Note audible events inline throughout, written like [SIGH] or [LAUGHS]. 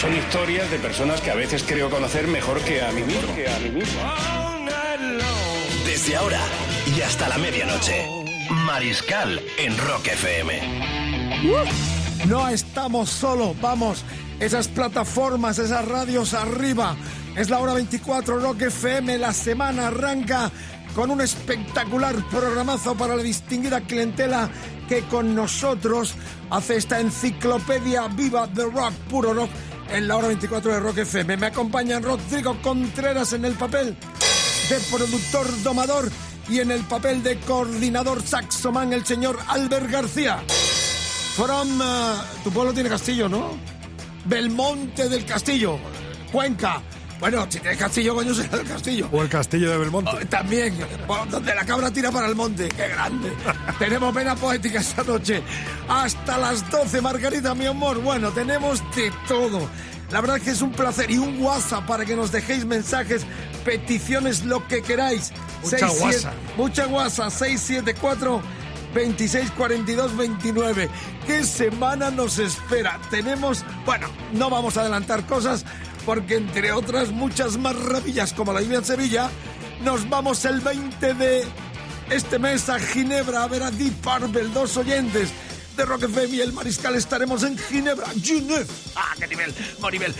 Son historias de personas que a veces creo conocer mejor que a mí mismo. Desde ahora y hasta la medianoche. Mariscal en Rock FM. No estamos solos, vamos. Esas plataformas, esas radios arriba. Es la hora 24 Rock FM. La semana arranca con un espectacular programazo para la distinguida clientela que con nosotros hace esta enciclopedia viva de rock, puro rock, en la hora 24 de Rock FM. Me acompañan Rodrigo Contreras en el papel de productor domador y en el papel de coordinador saxoman el señor Albert García. From, uh, tu pueblo tiene castillo, ¿no? Belmonte del Castillo, Cuenca. Bueno, si tiene castillo, coño, [LAUGHS] será el castillo. O el castillo de Belmonte. Oh, también, por donde la cabra tira para el monte. ¡Qué grande! [LAUGHS] tenemos pena poética esta noche. Hasta las 12, Margarita, mi amor. Bueno, tenemos de todo. La verdad es que es un placer. Y un WhatsApp para que nos dejéis mensajes, peticiones, lo que queráis. Mucha 67 guasa. Mucha guasa. 674 26 42 29. ¿Qué semana nos espera? Tenemos, bueno, no vamos a adelantar cosas porque entre otras muchas maravillas como la lluvia en Sevilla, nos vamos el 20 de este mes a Ginebra a ver a Deep Purple, dos oyentes de Rock FM y el Mariscal estaremos en Ginebra, Ginebra, ah, qué nivel, nivel,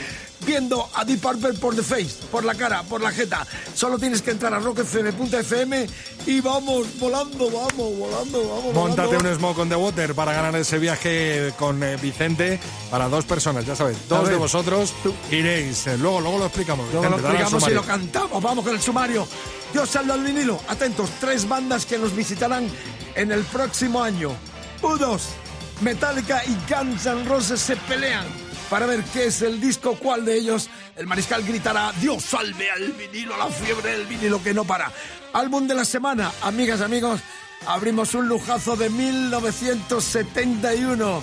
viendo a Deep Purple por the face, por la cara, por la jeta. Solo tienes que entrar a rockfm.fm y vamos volando, vamos volando, vamos volando. un Smoke on the Water para ganar ese viaje con eh, Vicente para dos personas, ya sabes. Dos ver, de vosotros iréis. Eh, Luego, luego lo explicamos. Luego lo Vicente, explicamos y lo cantamos. Vamos con el sumario. Yo salgo al vinilo. Atentos, tres bandas que nos visitarán en el próximo año. U2, Metallica y Guns N' Roses se pelean para ver qué es el disco, cuál de ellos. El mariscal gritará, Dios salve al vinilo, la fiebre del vinilo que no para. Álbum de la semana, amigas, amigos, abrimos un lujazo de 1971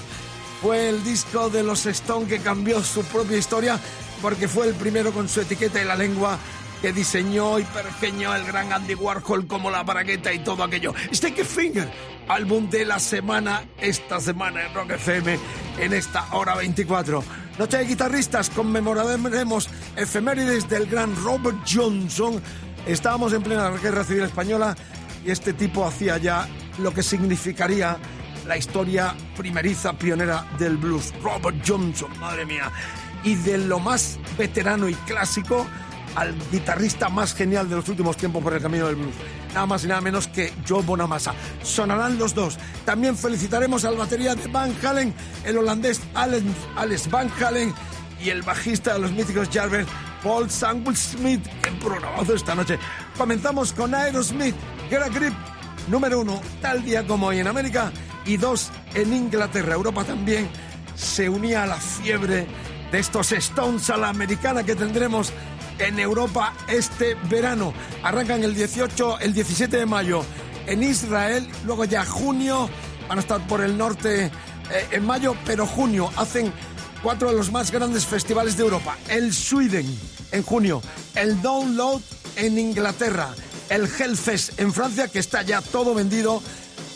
fue el disco de los Stone que cambió su propia historia porque fue el primero con su etiqueta y la lengua que diseñó y pergeñó el gran Andy Warhol como la bragueta y todo aquello. Sticky Finger, álbum de la semana, esta semana en Rock FM, en esta hora 24. Noche de guitarristas, conmemoraremos efemérides del gran Robert Johnson. Estábamos en plena guerra civil española y este tipo hacía ya lo que significaría la historia primeriza, pionera del blues. Robert Johnson, madre mía. Y de lo más veterano y clásico al guitarrista más genial de los últimos tiempos por el camino del blues. Nada más y nada menos que Joe Bonamassa. Sonarán los dos. También felicitaremos al batería de Van Halen, el holandés Alex Van Halen y el bajista de los míticos Jarvis, Paul Samuel Smith. ¡Qué programazo esta noche! Comenzamos con Aerosmith, Get a Grip, número uno, tal día como hoy en América, y dos en Inglaterra. Europa también se unía a la fiebre de estos Stones a la americana que tendremos en Europa este verano. Arrancan el 18, el 17 de mayo en Israel, luego ya junio, van a estar por el norte eh, en mayo, pero junio hacen cuatro de los más grandes festivales de Europa. El Sweden en junio, el Download en Inglaterra, el Hellfest en Francia, que está ya todo vendido,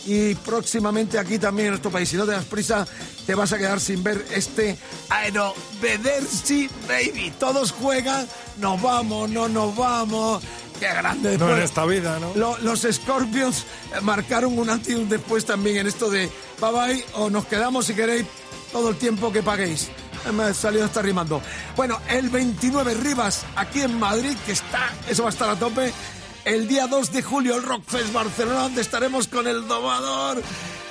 y próximamente aquí también en nuestro país. Si no te das prisa, te vas a quedar sin ver este Aerovederci Baby. Todos juegan, nos vamos, no nos vamos. Qué grande. No en Después- esta vida, ¿no? lo- los Scorpions eh, marcaron un antes y un después también en esto de bye bye o nos quedamos si queréis todo el tiempo que paguéis. Eh, Me ha salido hasta rimando. Bueno, el 29 Rivas, aquí en Madrid, que está, eso va a estar a tope. El día 2 de julio, el Rockfest Barcelona, donde estaremos con el domador,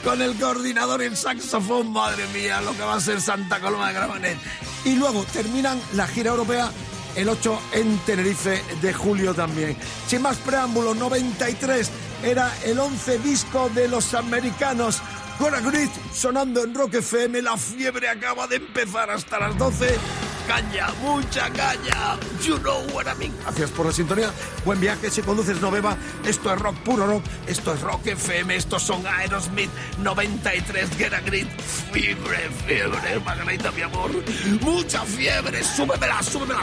con el coordinador el saxofón. Madre mía, lo que va a ser Santa Coloma de Gramanet. Y luego terminan la gira europea el 8 en Tenerife de julio también. Sin más preámbulos, 93 era el 11 disco de los americanos. Gonna Grit sonando en Rock FM, la fiebre acaba de empezar hasta las 12 caña, mucha caña. You know what I mean. Gracias por la sintonía. Buen viaje. Si conduces, no beba. Esto es rock, puro rock. Esto es rock FM. Estos son Aerosmith 93. Get a grip. Fiebre, fiebre, Margarita, mi amor. Mucha fiebre. Súbemela, súbemela.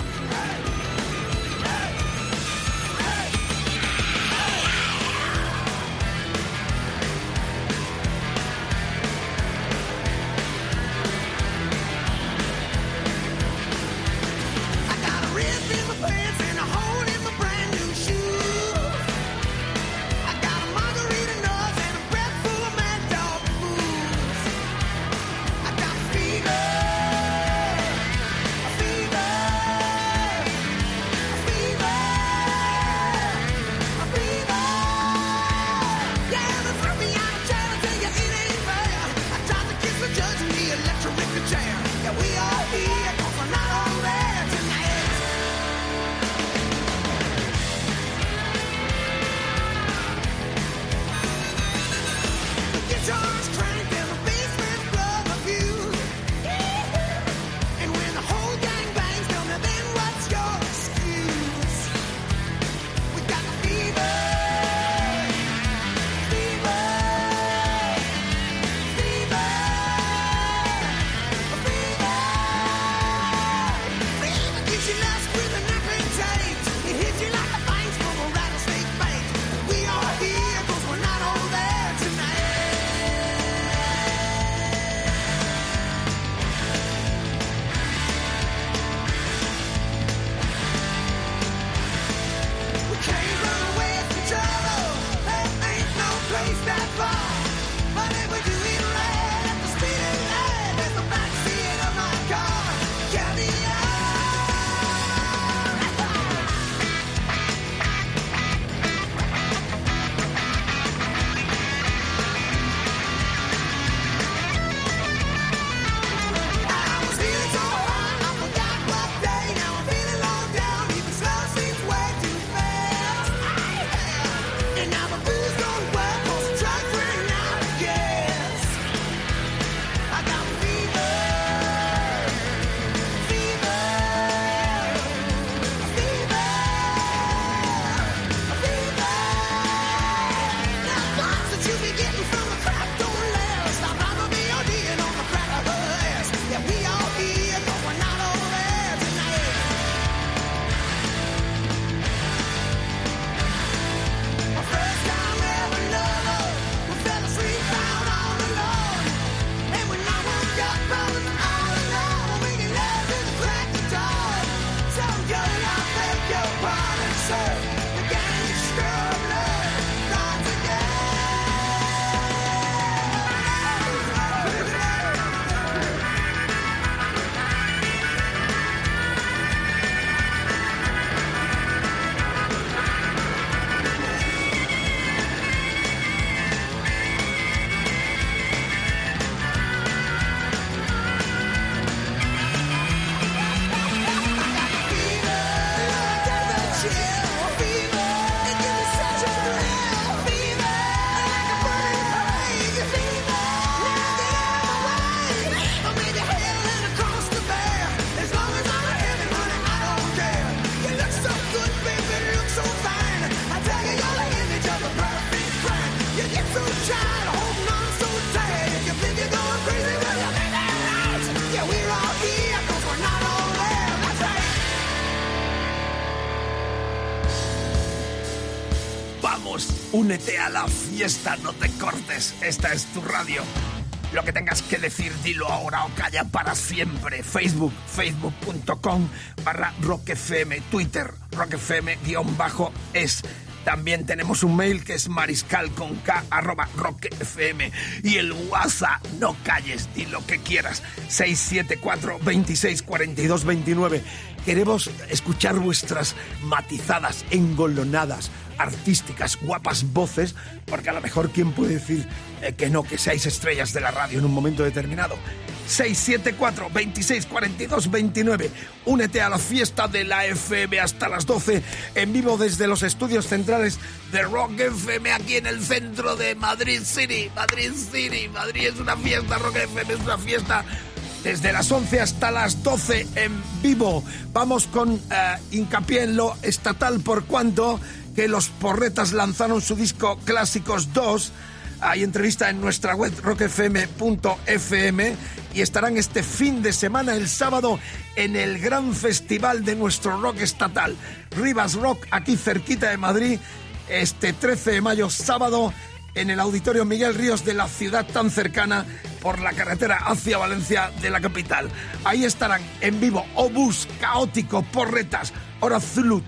Únete a la fiesta, no te cortes. Esta es tu radio. Lo que tengas que decir, dilo ahora o calla para siempre. Facebook, facebook.com barra rockfm, Twitter, rockfm guion bajo es. También tenemos un mail que es mariscal con arroba rockfm. Y el WhatsApp, no calles, di lo que quieras. 674 26 42 29. Queremos escuchar vuestras matizadas, engolonadas artísticas, guapas voces, porque a lo mejor quién puede decir eh, que no, que seáis estrellas de la radio en un momento determinado. 674 26 42 29. Únete a la fiesta de la FM hasta las 12 en vivo desde los estudios centrales de Rock FM aquí en el centro de Madrid City. Madrid City, Madrid es una fiesta, Rock FM es una fiesta desde las 11 hasta las 12 en vivo. Vamos con eh, hincapié en lo estatal por cuanto que los porretas lanzaron su disco Clásicos 2. Hay entrevista en nuestra web rockfm.fm y estarán este fin de semana, el sábado, en el gran festival de nuestro rock estatal, Rivas Rock, aquí cerquita de Madrid, este 13 de mayo, sábado, en el Auditorio Miguel Ríos de la ciudad tan cercana por la carretera hacia Valencia de la capital. Ahí estarán en vivo Obús, Caótico, Porretas, Hora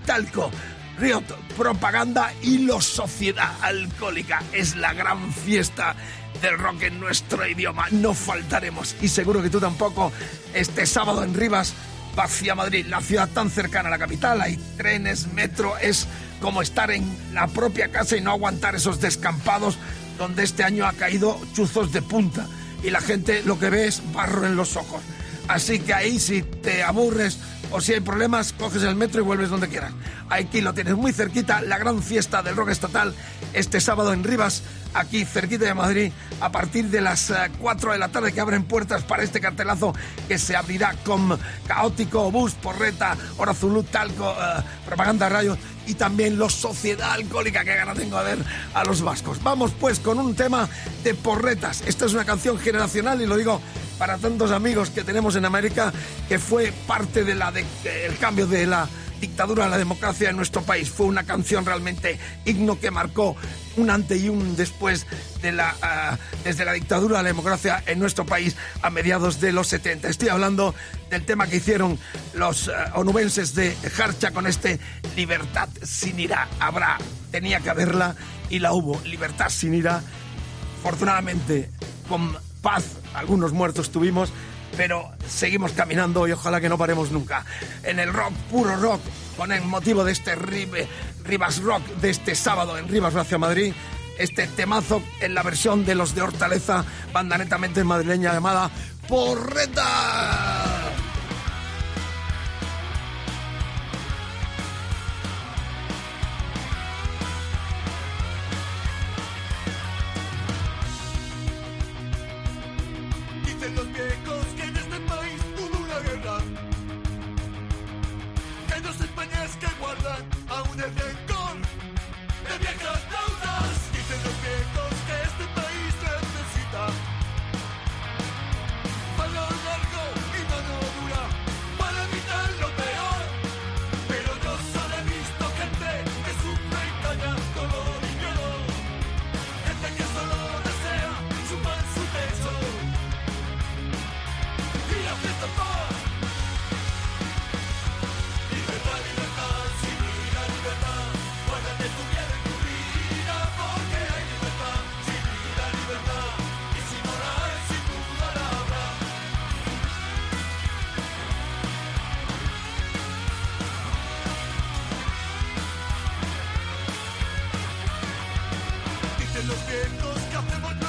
Talco, Riot, Propaganda y Los Sociedad Alcohólica. Es la gran fiesta del rock en nuestro idioma. No faltaremos y seguro que tú tampoco este sábado en Rivas hacia Madrid, la ciudad tan cercana a la capital. Hay trenes, metro, es como estar en la propia casa y no aguantar esos descampados donde este año ha caído chuzos de punta y la gente lo que ve es barro en los ojos. Así que ahí si te aburres o si hay problemas, coges el metro y vuelves donde quieras. Aquí lo tienes muy cerquita, la gran fiesta del rock estatal este sábado en Rivas, aquí cerquita de Madrid, a partir de las 4 eh, de la tarde que abren puertas para este cartelazo que se abrirá con Caótico, Bus, Porreta, Hora Zulu, Talco, eh, Propaganda Radio y también los Sociedad Alcohólica, que gana tengo de ver a los vascos. Vamos pues con un tema de porretas. Esta es una canción generacional y lo digo para tantos amigos que tenemos en América, que fue parte del el cambio de la dictadura a la democracia en nuestro país. Fue una canción realmente himno que marcó un antes y un después de la, ah, desde la dictadura a la democracia en nuestro país a mediados de los 70. Estoy hablando del tema que hicieron los ah, onubenses de Harcha con este Libertad sin ira. Habrá, tenía que haberla y la hubo. Libertad sin ira. Afortunadamente, con paz, algunos muertos tuvimos, pero seguimos caminando y ojalá que no paremos nunca. En el rock, puro rock, con el motivo de este Rivas Rock de este sábado en Rivas hacia Madrid, este temazo en la versión de los de Hortaleza, banda netamente madrileña llamada Porreta. de los vientos que hacemos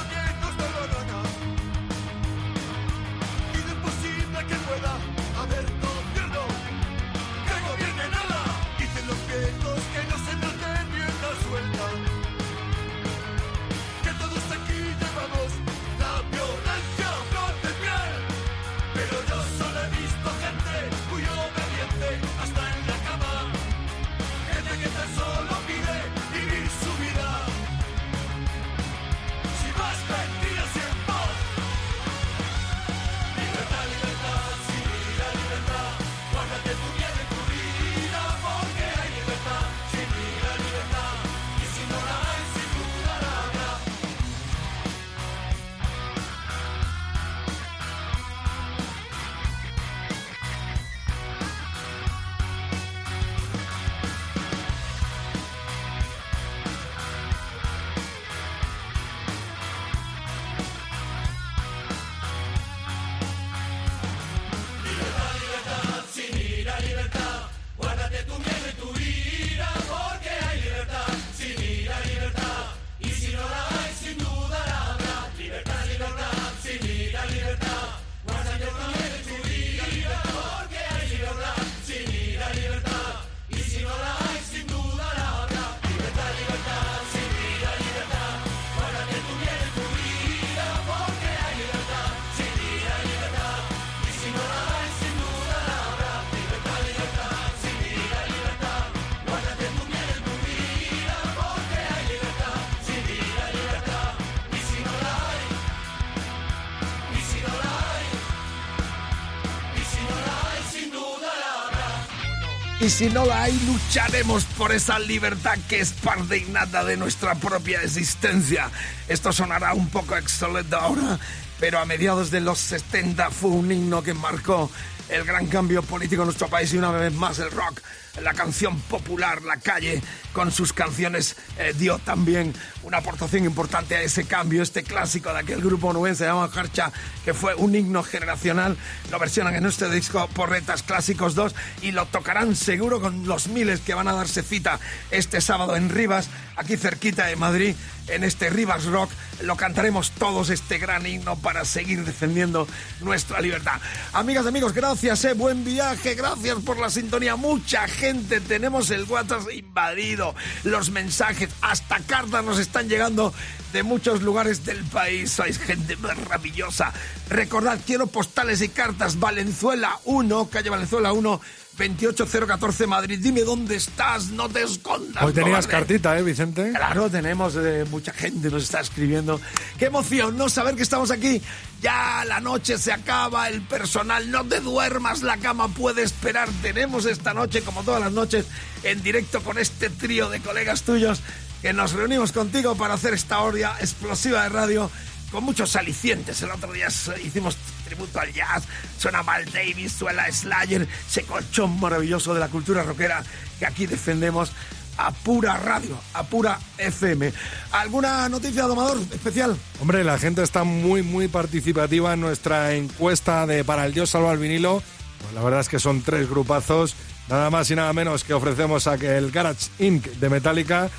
Y si no la hay, lucharemos por esa libertad que es parte innata de nuestra propia existencia. Esto sonará un poco excelente ahora, pero a mediados de los 70 fue un himno que marcó el gran cambio político en nuestro país y una vez más el rock, la canción popular, la calle, con sus canciones eh, dio también una aportación importante a ese cambio. Este clásico de aquel grupo nubense se llama Harcha, que fue un himno generacional, lo versionan en este disco Porretas Clásicos 2 y lo tocarán seguro con los miles que van a darse cita este sábado en Rivas, aquí cerquita de Madrid, en este Rivas Rock. Lo cantaremos todos este gran himno para seguir defendiendo nuestra libertad. Amigas, amigos, gracias, eh, buen viaje, gracias por la sintonía. Mucha gente, tenemos el WhatsApp invadido, los mensajes, hasta cartas nos están llegando de muchos lugares del país. Sois gente maravillosa. Recordad, quiero postales y cartas. Valenzuela 1, calle Valenzuela 1. 28014 Madrid. Dime dónde estás, no te escondas. Hoy tenías cobarde. cartita, ¿eh, Vicente? Claro, tenemos eh, mucha gente nos está escribiendo. Qué emoción, ¿no? Saber que estamos aquí. Ya la noche se acaba, el personal, no te duermas, la cama puede esperar. Tenemos esta noche, como todas las noches, en directo con este trío de colegas tuyos que nos reunimos contigo para hacer esta hora explosiva de radio con muchos alicientes. El otro día hicimos tributo al jazz, suena Mal Davis, suena Slayer, ese colchón maravilloso de la cultura rockera que aquí defendemos a pura radio, a pura FM. ¿Alguna noticia, domador, especial? Hombre, la gente está muy, muy participativa en nuestra encuesta de Para el Dios Salva al Vinilo. Pues la verdad es que son tres grupazos, nada más y nada menos que ofrecemos a que el Garage Inc. de Metallica,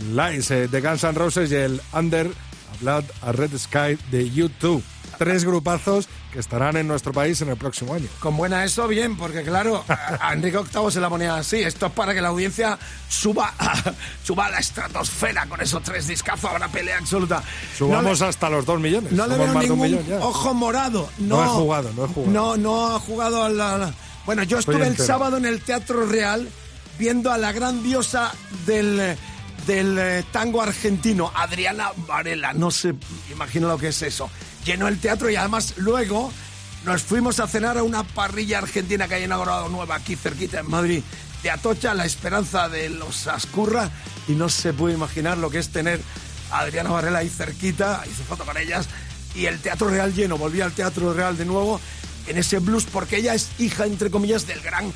el Lies eh, de Guns N' Roses y el Under a Blood a Red Sky de YouTube. Tres grupazos que estarán en nuestro país en el próximo año. Con buena eso, bien, porque claro, [LAUGHS] a Enrique VIII se la ponía así. Esto es para que la audiencia suba, [LAUGHS] suba a la estratosfera con esos tres discazos. Habrá pelea absoluta. Subamos no le, hasta los dos millones. no le veo ningún millón ya. ojo morado. No, No he jugado, no he jugado. No, no ha jugado a la... la- Bueno, yo Estoy estuve el sábado en el Teatro Real viendo a la gran diosa del... del eh, tango argentino, Adriana Varela, no se imagina lo que es eso. Llenó el teatro y además luego nos fuimos a cenar a una parrilla argentina que hay inaugurado nueva aquí cerquita en Madrid, de Atocha, la esperanza de los Ascurra, y no se puede imaginar lo que es tener a Adriana Varela ahí cerquita, hice foto con ellas, y el Teatro Real lleno, volví al Teatro Real de nuevo en ese blues, porque ella es hija, entre comillas, del gran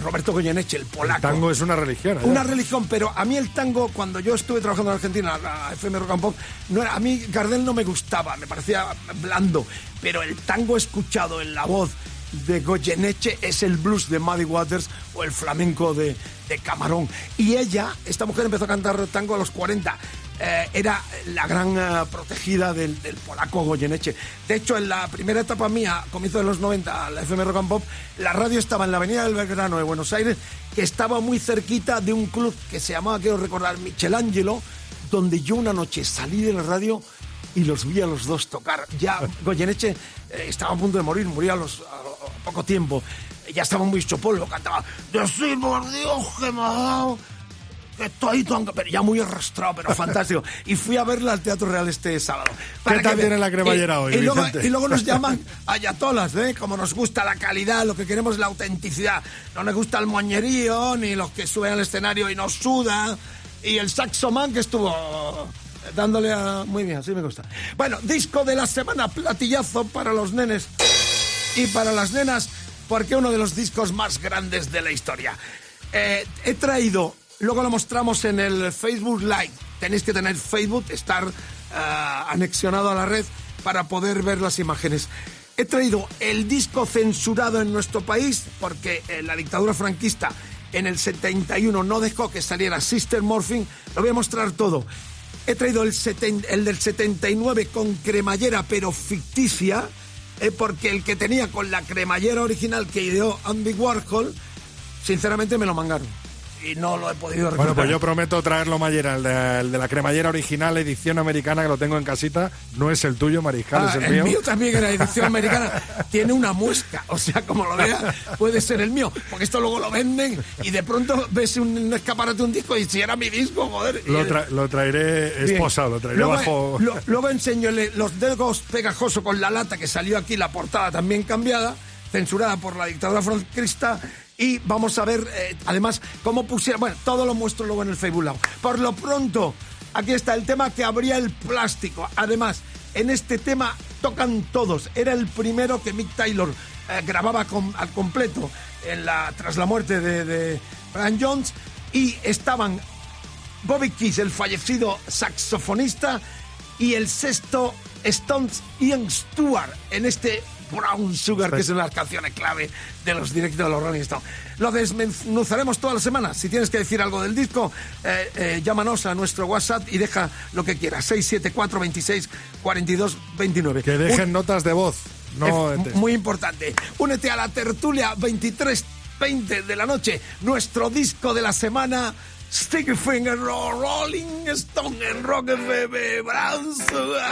Roberto Goyeneche, el polaco. El tango es una religión. ¿eh? Una religión, pero a mí el tango, cuando yo estuve trabajando en Argentina, la FM Rock and Pop, no era, a mí Gardel no me gustaba, me parecía blando, pero el tango escuchado en la voz de Goyeneche es el blues de Muddy Waters o el flamenco de, de Camarón. Y ella, esta mujer empezó a cantar tango a los 40. Eh, era la gran eh, protegida del, del polaco Goyeneche. De hecho, en la primera etapa mía, comienzo de los 90, la FM Rock and Pop, la radio estaba en la Avenida del Belgrano de Buenos Aires, que estaba muy cerquita de un club que se llamaba, quiero recordar, Michelangelo, donde yo una noche salí de la radio y los vi a los dos tocar. Ya [LAUGHS] Goyeneche eh, estaba a punto de morir, murió a, los, a- a poco tiempo. Ya estaba muy hecho polvo, cantaba Decir por Dios que me ha dado estoy tan... Pero ya muy arrastrado, pero fantástico. Y fui a verla al Teatro Real este sábado. ¿Qué tal ve- la cremallera y- hoy, y luego, y luego nos llaman ayatolas, ¿eh? Como nos gusta la calidad, lo que queremos es la autenticidad. No nos gusta el moñerío, ni los que suben al escenario y nos suda. Y el saxoman que estuvo dándole a... Muy bien, así me gusta. Bueno, disco de la semana, platillazo para los nenes y para las nenas, porque uno de los discos más grandes de la historia. Eh, he traído, luego lo mostramos en el Facebook Live. Tenéis que tener Facebook, estar ah, anexionado a la red para poder ver las imágenes. He traído el disco censurado en nuestro país porque eh, la dictadura franquista en el 71 no dejó que saliera Sister Morphine. Lo voy a mostrar todo. He traído el, seten- el del 79 con cremallera, pero ficticia, eh, porque el que tenía con la cremallera original que ideó Andy Warhol, sinceramente me lo mangaron. Y no lo he podido Bueno, recuperar. pues yo prometo traerlo, Mayera, el de, el de la cremallera original, edición americana, que lo tengo en casita. No es el tuyo, Mariscal, Ah, es el, el mío. mío también era edición [LAUGHS] americana. Tiene una muesca, o sea, como lo vea, puede ser el mío. Porque esto luego lo venden y de pronto ves un, un escaparate, un disco y si era mi disco, joder. Lo, el- tra- lo traeré Bien. esposado, lo traeré luego, bajo... lo- luego enseño los dedos pegajosos con la lata que salió aquí, la portada también cambiada, censurada por la dictadura franquista. Y vamos a ver, eh, además, cómo pusieron. Bueno, todo lo muestro luego en el Facebook. Por lo pronto, aquí está el tema que abría el plástico. Además, en este tema tocan todos. Era el primero que Mick Taylor eh, grababa con- al completo tras la muerte de, de Brian Jones. Y estaban Bobby Keys, el fallecido saxofonista, y el sexto Stones Ian Stewart en este Brown Sugar, que es una de las canciones clave de los directos de los Rolling Stones. Lo desmenuzaremos toda la semana. Si tienes que decir algo del disco, eh, eh, llámanos a nuestro WhatsApp y deja lo que quieras. 674 26 42 29. Que dejen Un- notas de voz. No, es muy importante. Únete a la tertulia 23.20 de la noche. Nuestro disco de la semana. Sticky Finger Ro- Rolling Stone en Rock FM Brown Sugar.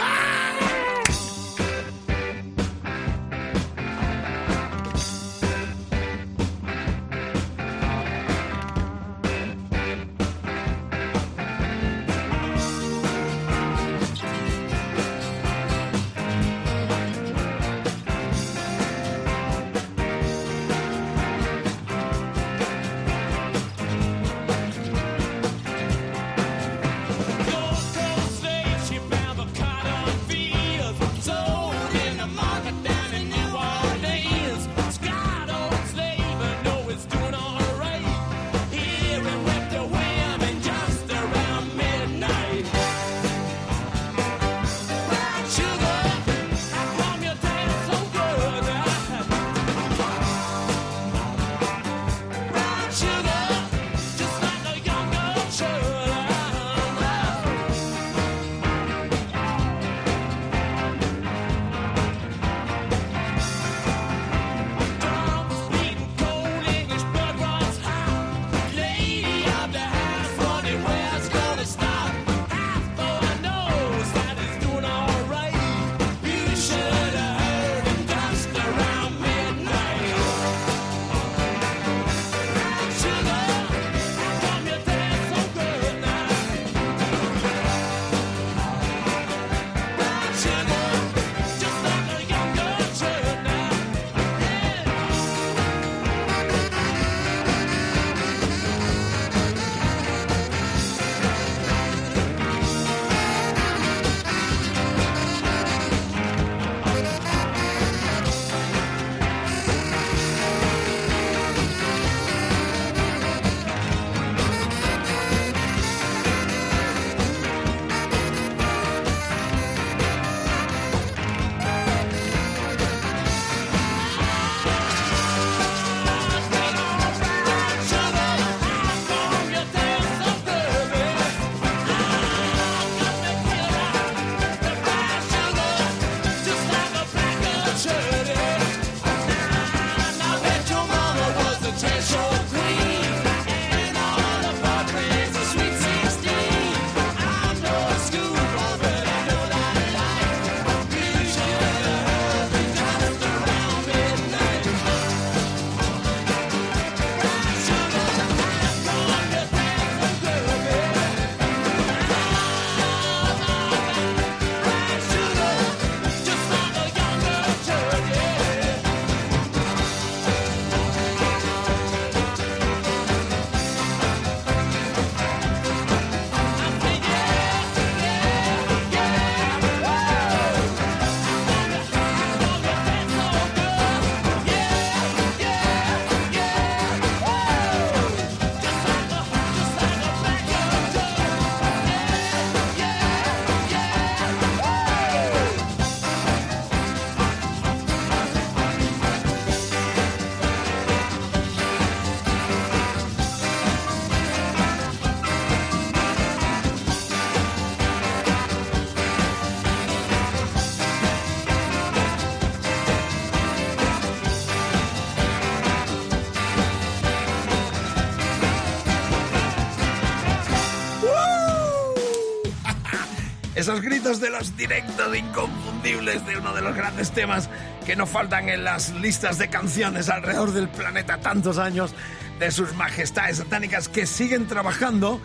Esos gritos de los directos inconfundibles de uno de los grandes temas que no faltan en las listas de canciones alrededor del planeta tantos años de sus majestades satánicas que siguen trabajando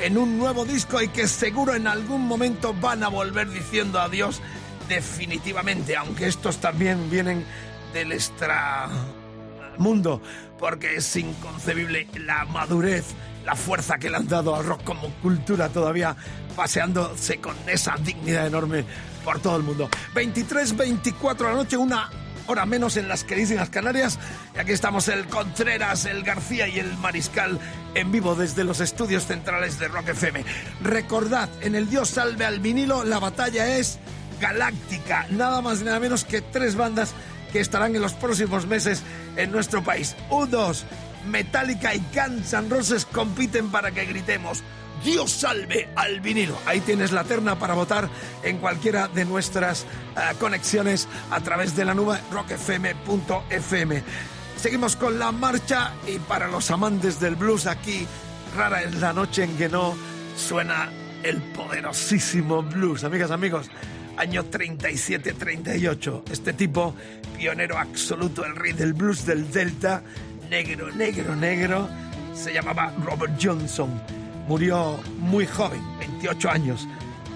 en un nuevo disco y que seguro en algún momento van a volver diciendo adiós definitivamente, aunque estos también vienen del extra mundo. porque es inconcebible la madurez, la fuerza que le han dado al rock como cultura todavía paseándose con esa dignidad enorme por todo el mundo. 23-24 de la noche, una hora menos en las queridísimas Canarias. Y aquí estamos el Contreras, el García y el Mariscal en vivo desde los estudios centrales de Rock FM. Recordad, en el Dios salve al vinilo, la batalla es galáctica. Nada más y nada menos que tres bandas que estarán en los próximos meses en nuestro país. U2, Metallica y Guns Roses compiten para que gritemos. Dios salve al vinilo. Ahí tienes la terna para votar en cualquiera de nuestras eh, conexiones a través de la nube rockfm.fm. Seguimos con la marcha y para los amantes del blues aquí, rara es la noche en que no suena el poderosísimo blues. Amigas, amigos, año 37-38. Este tipo, pionero absoluto, el rey del blues del Delta, negro, negro, negro, se llamaba Robert Johnson. Murió muy joven, 28 años,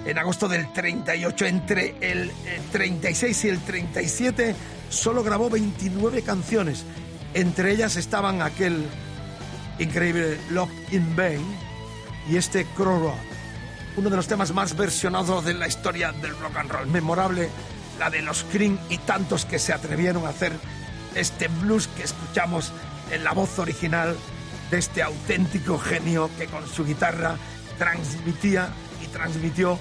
en agosto del 38. Entre el eh, 36 y el 37 solo grabó 29 canciones. Entre ellas estaban aquel increíble Love in Vain y este Crow uno de los temas más versionados de la historia del rock and roll. Memorable la de los Cream y tantos que se atrevieron a hacer este blues que escuchamos en la voz original de este auténtico genio que con su guitarra transmitía y transmitió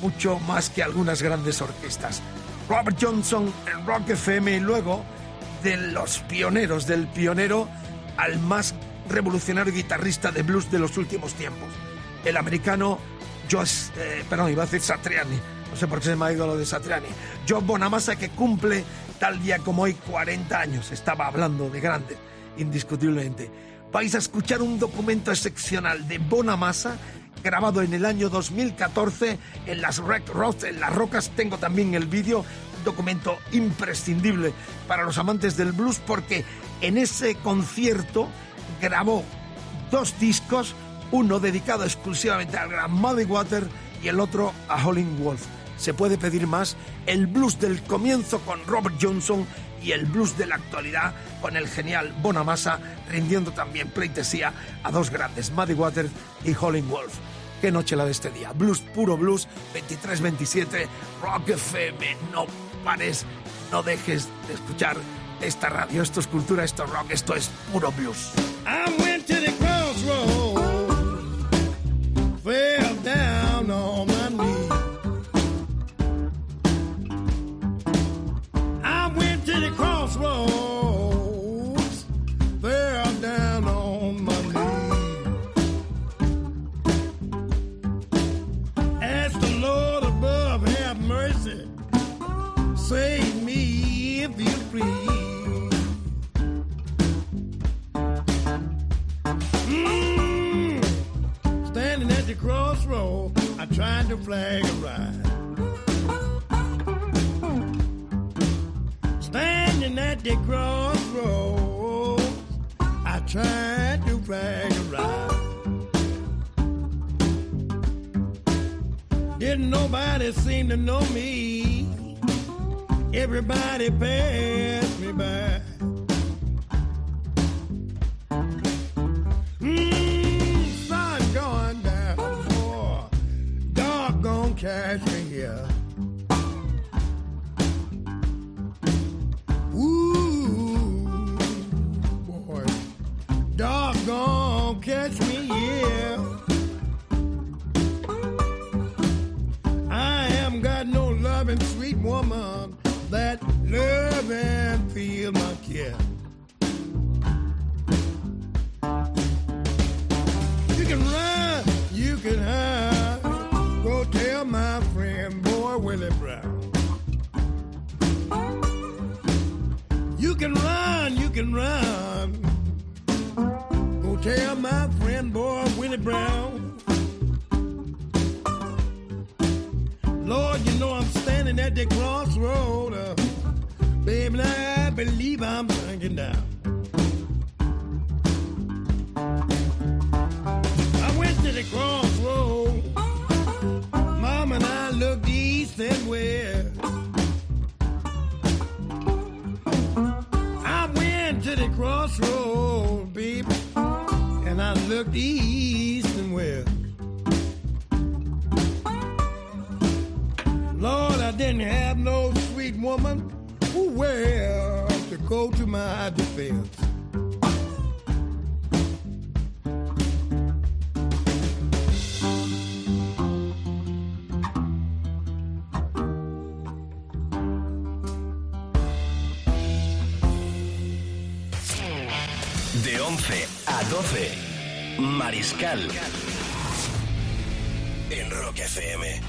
mucho más que algunas grandes orquestas. Robert Johnson en Rock FM y luego de los pioneros, del pionero al más revolucionario guitarrista de blues de los últimos tiempos, el americano Josh, eh, perdón, iba a decir Satriani, no sé por qué se me ha ido lo de Satriani. John Bonamassa que cumple tal día como hoy 40 años, estaba hablando de grande, indiscutiblemente. Vais a escuchar un documento excepcional de Bonamassa grabado en el año 2014 en las Rec Rocks, en las rocas. Tengo también el vídeo, documento imprescindible para los amantes del blues porque en ese concierto grabó dos discos uno dedicado exclusivamente al gran Muddy Water y el otro a Howlin' Wolf. Se puede pedir más el blues del comienzo con Robert Johnson y el blues de la actualidad con el genial Bonamassa, rindiendo también pleitesía a dos grandes, Muddy Water y Howlin' Wolf. Qué noche la de este día. Blues, puro blues, 23-27, Rock FM. No pares, no dejes de escuchar esta radio. Esto es cultura, esto es rock, esto es puro blues. I went to the crossroads, fell down on The crossroads, fell down on my knees. Ask the Lord above, have mercy, save me if you please. Mm. Standing at the I tried to flag a ride. Standing at the crossroads, I tried to flag a ride. Didn't nobody seem to know me. Everybody passed me by. Mm, sun going down, boy. Dog gon' catch me here. Here. I haven't got no loving sweet woman that love and feel my Willie Brown. Lord, you know I'm standing at the crossroad. Uh, baby, I believe I'm sinking down. I went to the crossroad. Mom and I looked east and west. I went to the crossroad. Baby, and I looked east didn't have no sweet woman who well to go to my defense. De 11 a 12, Mariscal. En Rock FM.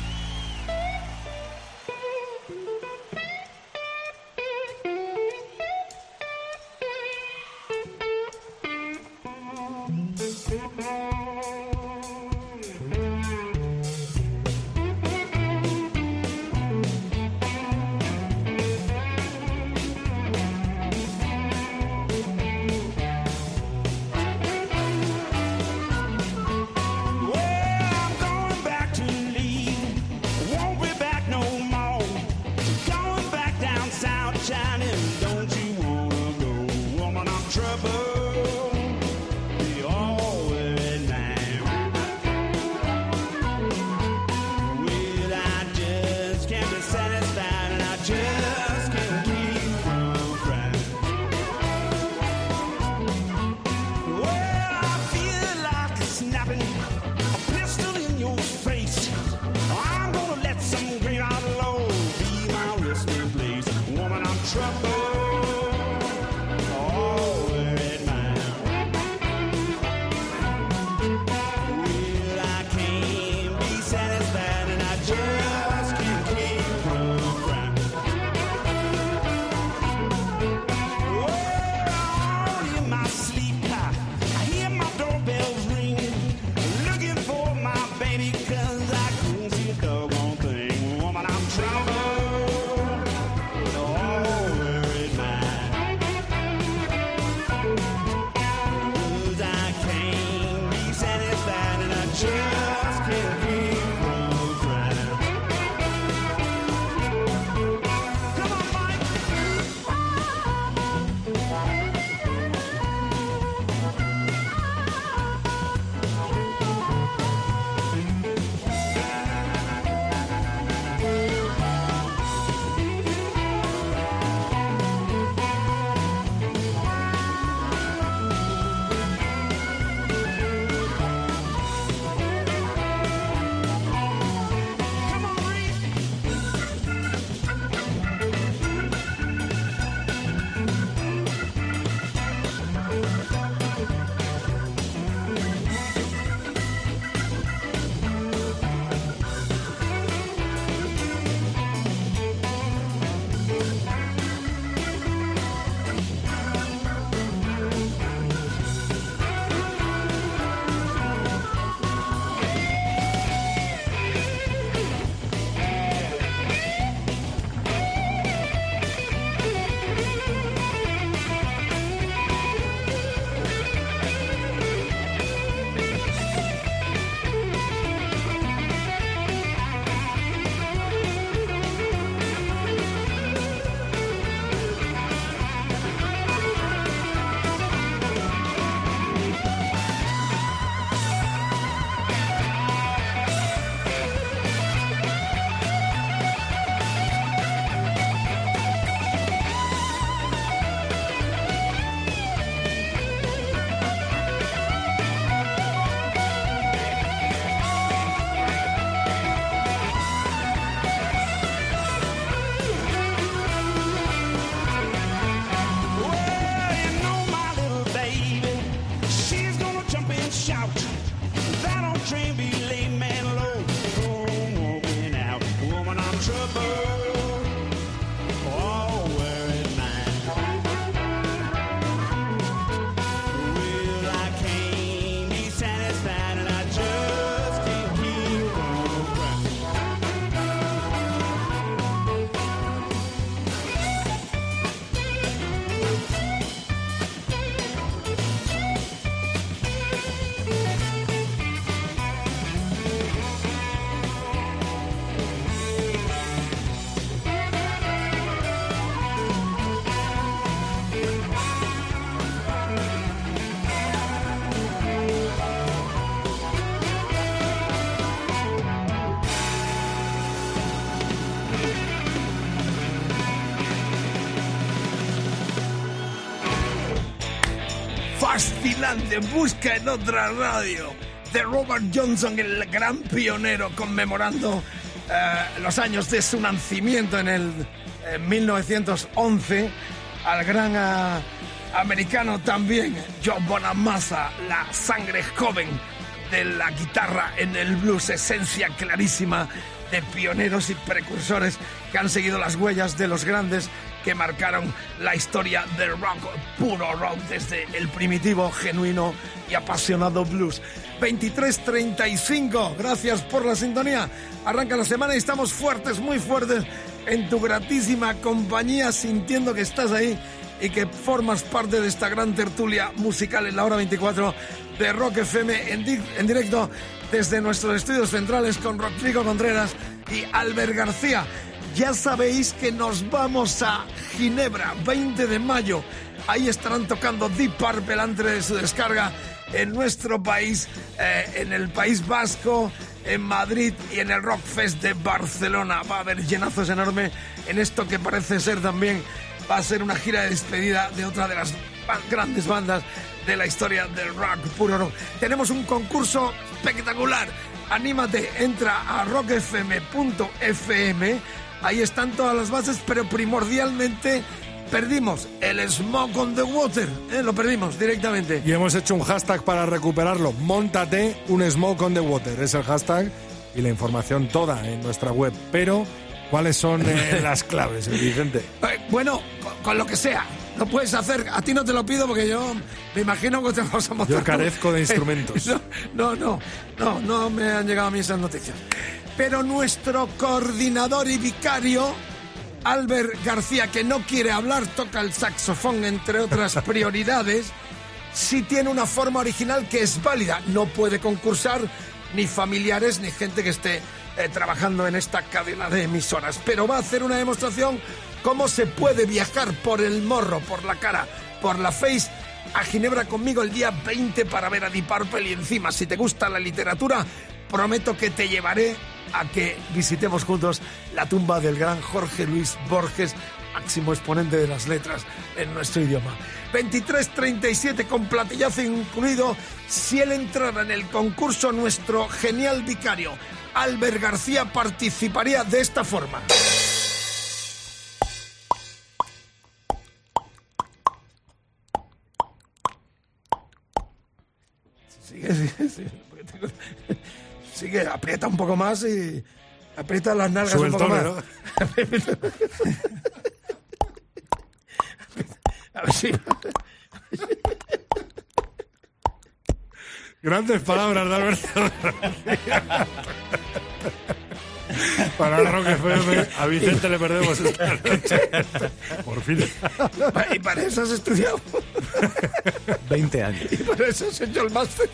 Adelante, busca en otra radio. De Robert Johnson, el gran pionero, conmemorando eh, los años de su nacimiento en el eh, 1911. Al gran ah, americano también, John Bonamassa, la sangre joven de la guitarra en el blues, esencia clarísima de pioneros y precursores que han seguido las huellas de los grandes que marcaron la historia del rock, puro rock, desde el primitivo, genuino y apasionado blues. 23.35, gracias por la sintonía. Arranca la semana y estamos fuertes, muy fuertes, en tu gratísima compañía, sintiendo que estás ahí y que formas parte de esta gran tertulia musical en la hora 24 de Rock FM en, en directo desde nuestros estudios centrales con Rodrigo Contreras y Albert García. Ya sabéis que nos vamos a Ginebra, 20 de mayo. Ahí estarán tocando Deep Purple antes de su descarga en nuestro país, eh, en el País Vasco, en Madrid y en el Rock Fest de Barcelona. Va a haber llenazos enormes en esto que parece ser también va a ser una gira de despedida de otra de las grandes bandas de la historia del rock puro rock. Tenemos un concurso espectacular. Anímate, entra a rockfm.fm. Ahí están todas las bases, pero primordialmente perdimos el Smoke on the Water. ¿eh? Lo perdimos directamente. Y hemos hecho un hashtag para recuperarlo. Móntate un smoke on the water. Es el hashtag y la información toda en nuestra web. Pero, ¿cuáles son eh, [LAUGHS] las claves, Vicente? Eh, Bueno, con, con lo que sea. Lo puedes hacer. A ti no te lo pido porque yo me imagino que te vas a montar. Yo carezco de [LAUGHS] instrumentos. No, no, no, no, no me han llegado a mí esas noticias. Pero nuestro coordinador y vicario, Albert García, que no quiere hablar, toca el saxofón, entre otras [LAUGHS] prioridades, sí tiene una forma original que es válida. No puede concursar ni familiares ni gente que esté eh, trabajando en esta cadena de emisoras. Pero va a hacer una demostración cómo se puede viajar por el morro, por la cara, por la face a Ginebra conmigo el día 20 para ver a Deep Purple y encima, si te gusta la literatura, prometo que te llevaré a que visitemos juntos la tumba del gran Jorge Luis Borges, máximo exponente de las letras en nuestro idioma. 23.37 con platillazo incluido. Si él entrara en el concurso, nuestro genial vicario Albert García participaría de esta forma. Tengo- Sigue, aprieta un poco más y aprieta las nalgas Sube un el poco tono, más. [LAUGHS] A ver si. Grandes palabras de Alberto. Para Rock FM, a Vicente le perdemos esta noche. Por fin. Y para eso has estudiado. 20 años. Y para eso has hecho el máster.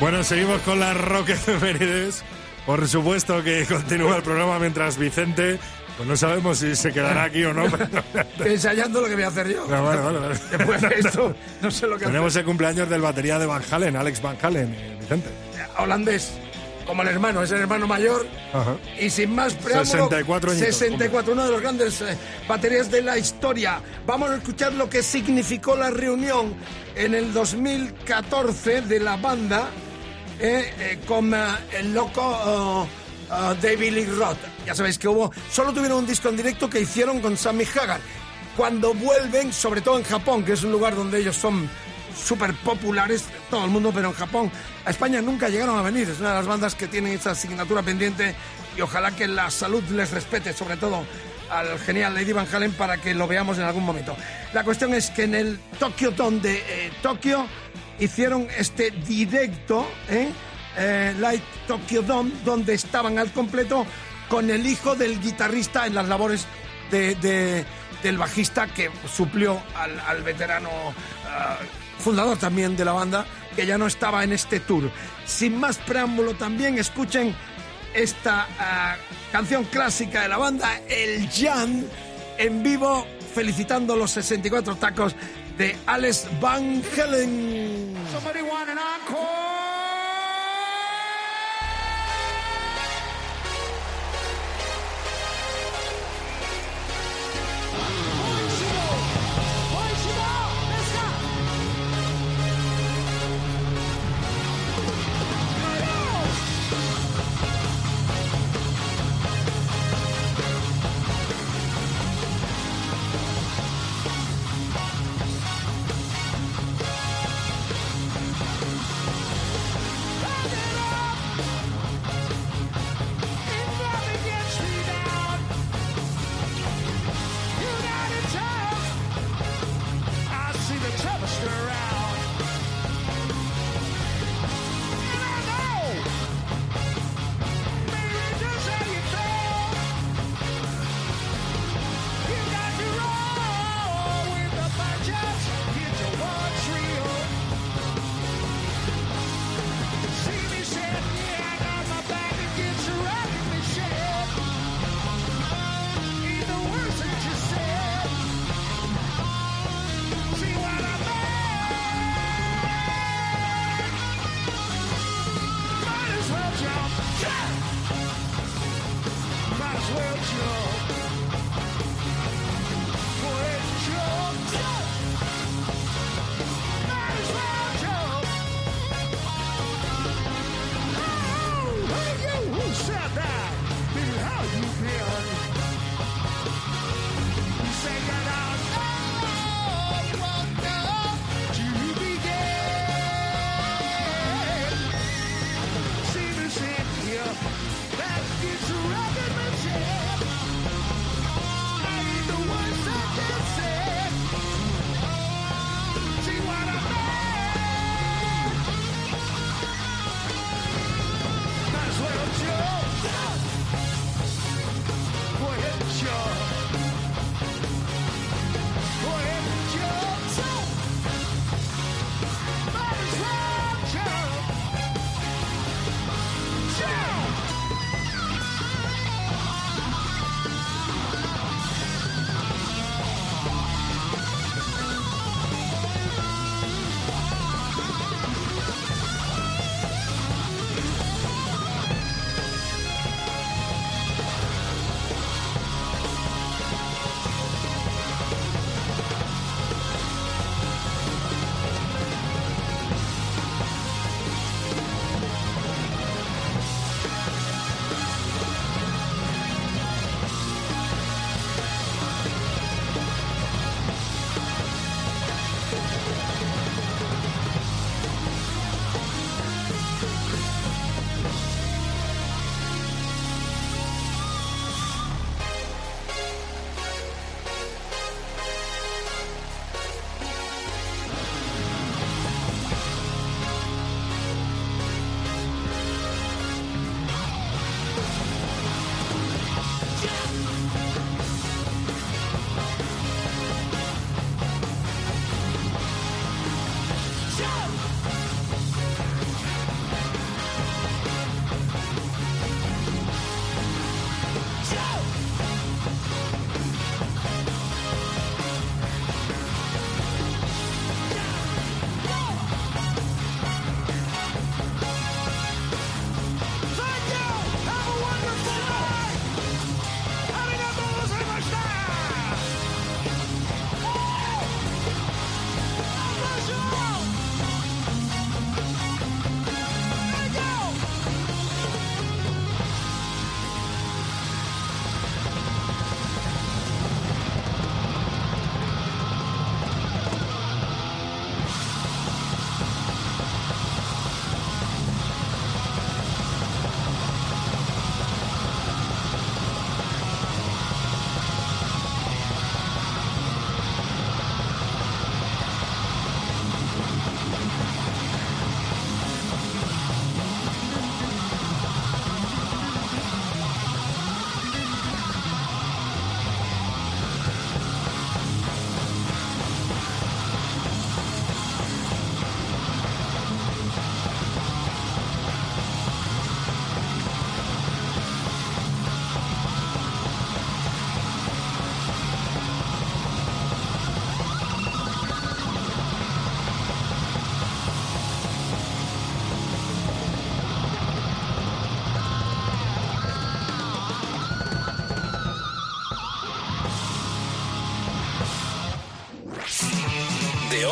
Bueno, seguimos con las Rock efemérides. Por supuesto que continúa el programa mientras Vicente, pues no sabemos si se quedará aquí o no. Ensayando lo que voy a hacer yo. Bueno, bueno, bueno. Después de esto, no sé lo que Tenemos el cumpleaños del batería de Van Halen, Alex Van Halen, eh, Vicente. Holandés, como el hermano, es el hermano mayor. Ajá. Y sin más preámbulo, 64 añitos, 64, uno de los grandes eh, baterías de la historia. Vamos a escuchar lo que significó la reunión en el 2014 de la banda eh, eh, con el loco oh, David Lee Roth. Ya sabéis que hubo, solo tuvieron un disco en directo que hicieron con Sammy Hagar. Cuando vuelven, sobre todo en Japón, que es un lugar donde ellos son súper populares, todo el mundo, pero en Japón, a España nunca llegaron a venir. Es una de las bandas que tienen esa asignatura pendiente y ojalá que la salud les respete, sobre todo al genial Lady Van Halen, para que lo veamos en algún momento. La cuestión es que en el Tokyo Dome de eh, Tokio hicieron este directo, ¿eh? Eh, Light Tokyo Dome, donde estaban al completo con el hijo del guitarrista en las labores de, de- del bajista que suplió al, al veterano ah, fundador también de la banda, que ya no estaba en este tour. Sin más preámbulo también, escuchen esta ah, canción clásica de la banda, El Jan, en vivo, felicitando los 64 tacos de Alex Van an encore?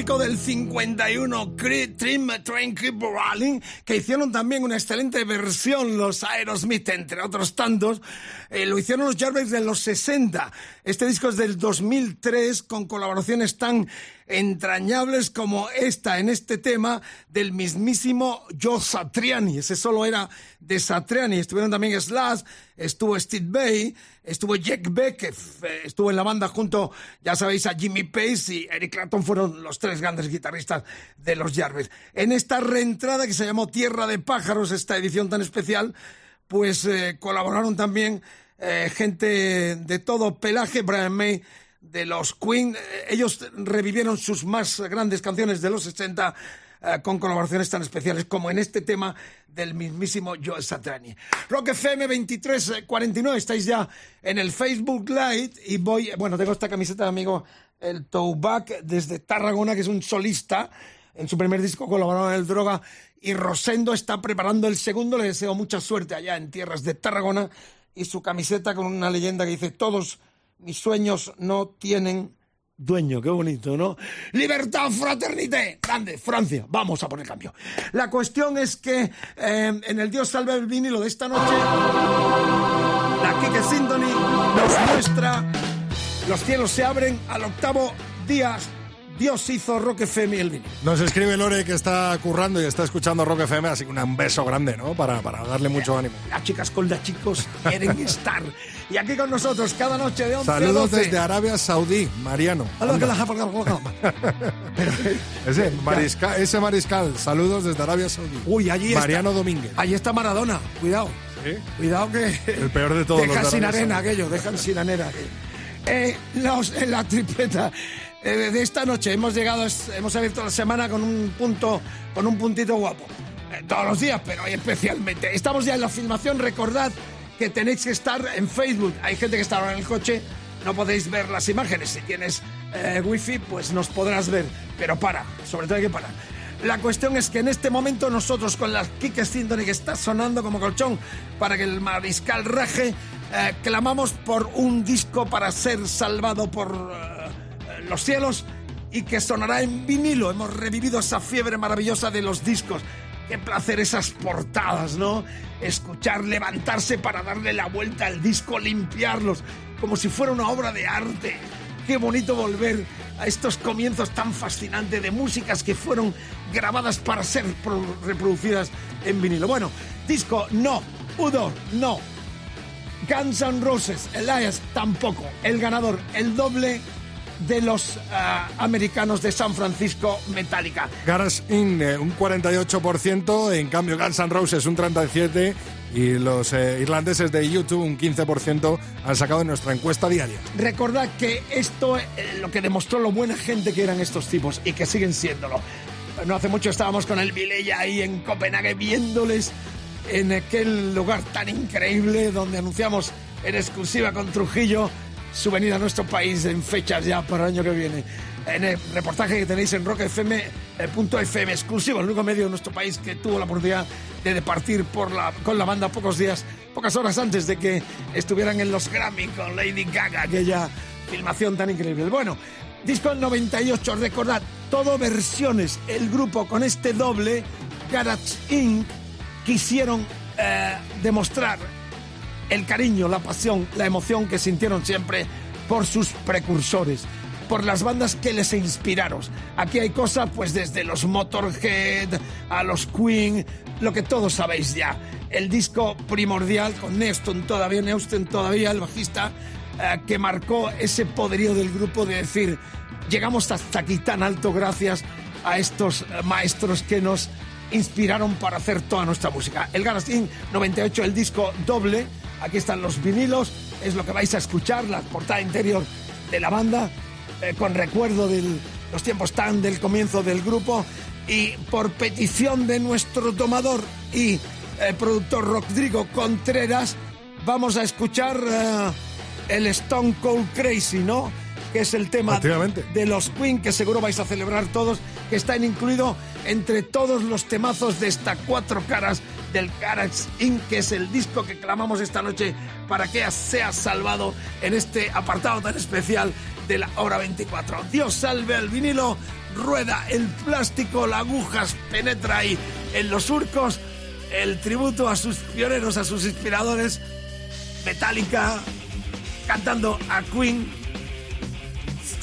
Clásico del 51, Cre- Trim Train Keep Rolling, que hicieron también una excelente versión los Aerosmith, entre otros tantos. Eh, lo hicieron los Jarvis de los 60. Este disco es del 2003, con colaboraciones tan entrañables como esta en este tema del mismísimo Joe Satriani. Ese solo era de Satriani. Estuvieron también Slash, estuvo Steve Bay, estuvo Jack Beck, eh, estuvo en la banda junto, ya sabéis, a Jimmy Pace y Eric Clapton fueron los tres grandes guitarristas de los Jarvis. En esta reentrada que se llamó Tierra de Pájaros, esta edición tan especial, pues eh, colaboraron también eh, gente de todo pelaje, Brian May de los Queen. Ellos revivieron sus más grandes canciones de los 60 eh, con colaboraciones tan especiales como en este tema del mismísimo Joe Satriani. Rock FM 2349, estáis ya en el Facebook Live y voy, bueno, tengo esta camiseta de amigo el Toubac desde Tarragona, que es un solista. En su primer disco colaboraron el Droga y Rosendo está preparando el segundo. Le deseo mucha suerte allá en tierras de Tarragona y su camiseta con una leyenda que dice todos mis sueños no tienen dueño. Qué bonito, ¿no? Libertad, fraternité. Grande, Francia. Vamos a poner cambio. La cuestión es que eh, en el Dios salve el vinilo de esta noche, la Kike Symphony nos muestra los cielos se abren al octavo día. Dios hizo Rock FM y el vinilo. Nos escribe Lore que está currando y está escuchando Rock FM, así que un beso grande, ¿no? Para, para darle mucho ánimo. Las chicas con las chicos quieren [LAUGHS] estar. Y aquí con nosotros cada noche de 11 a Saludos 12. desde Arabia Saudí, Mariano. [LAUGHS] Ese mariscal, ese mariscal, saludos desde Arabia Saudí. Uy, allí está- Mariano Domínguez. Allí está Maradona, cuidado. Cuidado que. El peor de todos los Dejan de sin arena aquello, dejan sin arena. Eh, los- en la tripleta eh, de esta noche hemos llegado, hemos abierto la semana con un punto, con un puntito guapo. Eh, todos los días, pero hoy especialmente. Estamos ya en la filmación, recordad que tenéis que estar en Facebook. Hay gente que está ahora en el coche, no podéis ver las imágenes. Si tienes eh, wifi, pues nos podrás ver. Pero para, sobre todo hay que parar. La cuestión es que en este momento nosotros con la Kike Symphony que está sonando como colchón para que el mariscal raje, eh, clamamos por un disco para ser salvado por eh, los cielos y que sonará en vinilo. Hemos revivido esa fiebre maravillosa de los discos. Qué placer esas portadas, ¿no? Escuchar, levantarse para darle la vuelta al disco, limpiarlos, como si fuera una obra de arte. Qué bonito volver a estos comienzos tan fascinantes de músicas que fueron grabadas para ser pro- reproducidas en vinilo. Bueno, disco no, Udo no, Guns N' Roses, Elias tampoco. El ganador, el doble de los ah, americanos de San Francisco, Metallica. Garage In eh, un 48%, en cambio Guns N' Roses un 37% y los eh, irlandeses de YouTube un 15% han sacado en nuestra encuesta diaria. Recordad que esto es lo que demostró lo buena gente que eran estos tipos y que siguen siéndolo. No hace mucho estábamos con el Vilella ahí en Copenhague viéndoles en aquel lugar tan increíble donde anunciamos en exclusiva con Trujillo su venida a nuestro país en fechas ya para el año que viene. En el reportaje que tenéis en rockfm.fm exclusivo, el único medio de nuestro país que tuvo la oportunidad de departir por la, con la banda pocos días, pocas horas antes de que estuvieran en los Grammy con Lady Gaga, aquella filmación tan increíble. Bueno, disco 98, recordad, todo versiones, el grupo con este doble, Garage Inc., quisieron eh, demostrar el cariño, la pasión, la emoción que sintieron siempre por sus precursores, por las bandas que les inspiraron. Aquí hay cosas, pues desde los Motorhead a los Queen, lo que todos sabéis ya. El disco primordial con Neuston todavía, Neuston todavía, el bajista, eh, que marcó ese poderío del grupo de decir, llegamos hasta aquí tan alto gracias a estos maestros que nos inspiraron para hacer toda nuestra música. El Inc. 98, el disco doble. Aquí están los vinilos. Es lo que vais a escuchar, la portada interior de la banda, eh, con recuerdo de los tiempos tan del comienzo del grupo. Y por petición de nuestro tomador y eh, productor Rodrigo Contreras, vamos a escuchar eh, el Stone Cold Crazy, ¿no? Que es el tema de los Queen que seguro vais a celebrar todos, que está incluido entre todos los temazos de esta cuatro caras del Garage Inc., que es el disco que clamamos esta noche para que sea salvado en este apartado tan especial de la hora 24. Dios salve al vinilo, rueda el plástico, la aguja penetra ahí en los surcos, el tributo a sus pioneros, a sus inspiradores, Metallica cantando a Queen,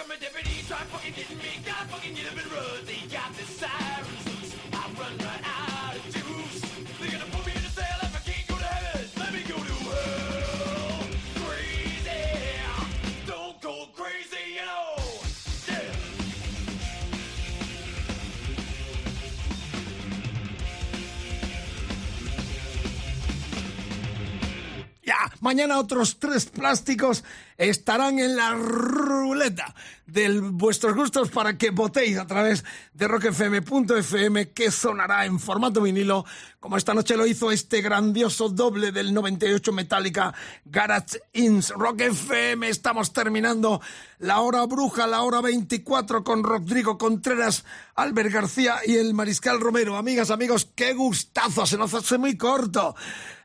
Try me. Get. They got the sirens. Ya, mañana otros tres plásticos estarán en la ruleta de vuestros gustos para que votéis a través de rockfm.fm que sonará en formato vinilo, como esta noche lo hizo este grandioso doble del 98 Metallica Garage Inns. Rock FM, estamos terminando la hora bruja, la hora 24 con Rodrigo Contreras, Albert García y el Mariscal Romero. Amigas, amigos, qué gustazo, se nos hace muy corto.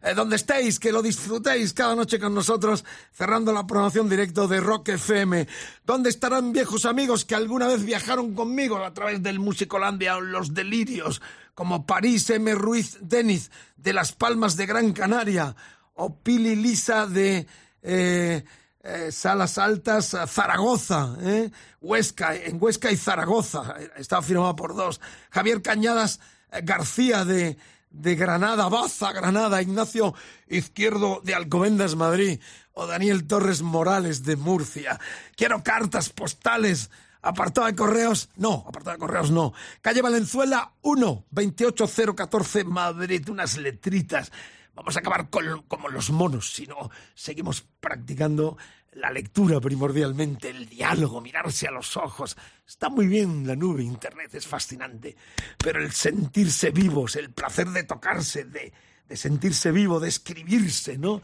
Eh, donde estéis, que lo disfrutéis cada noche con nosotros, cerrando la programación directo de Rock FM. ¿Dónde estarán viejos amigos que alguna vez viajaron conmigo a través del Musicolandia o los delirios, como París M. Ruiz Deniz de Las Palmas de Gran Canaria, o Pili Lisa de eh, eh, Salas Altas, eh, Zaragoza, ¿eh? Huesca, en Huesca y Zaragoza, está firmado por dos, Javier Cañadas García de de Granada, Baza, Granada, Ignacio Izquierdo de Alcobendas, Madrid, o Daniel Torres Morales de Murcia. Quiero cartas postales. Apartado de correos, no, apartado de correos no. Calle Valenzuela 1, 28014 Madrid, unas letritas. Vamos a acabar con, como los monos, si no, seguimos practicando la lectura primordialmente, el diálogo, mirarse a los ojos. Está muy bien la nube, Internet es fascinante, pero el sentirse vivos, el placer de tocarse, de, de sentirse vivo, de escribirse, ¿no?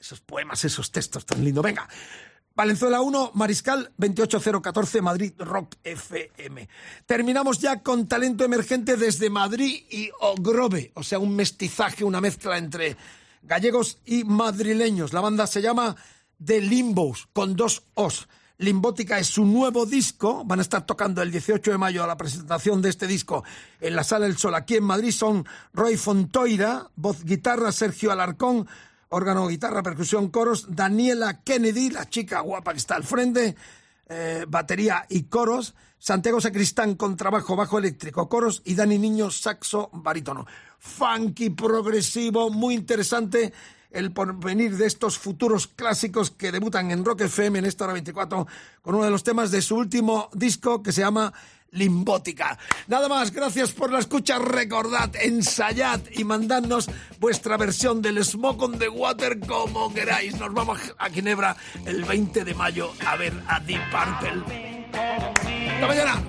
Esos poemas, esos textos tan lindos. Venga, Valenzuela 1, Mariscal 28014, Madrid Rock FM. Terminamos ya con talento emergente desde Madrid y Ogrove, o sea, un mestizaje, una mezcla entre gallegos y madrileños. La banda se llama The Limbos, con dos Os. Limbótica es su nuevo disco. Van a estar tocando el 18 de mayo a la presentación de este disco en la Sala del Sol aquí en Madrid. Son Roy Fontoira, voz guitarra, Sergio Alarcón, órgano, guitarra, percusión, coros, Daniela Kennedy, la chica guapa que está al frente, eh, batería y coros, Santiago Sacristán con trabajo bajo eléctrico, coros y Dani Niño saxo barítono. Funky, progresivo, muy interesante el porvenir de estos futuros clásicos que debutan en Rock FM en esta hora 24 con uno de los temas de su último disco que se llama Limbótica. Nada más, gracias por la escucha. Recordad, ensayad y mandadnos vuestra versión del Smoke on the Water como queráis. Nos vamos a Ginebra el 20 de mayo a ver a Deep Purple. Hasta mañana.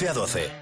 11 a 12.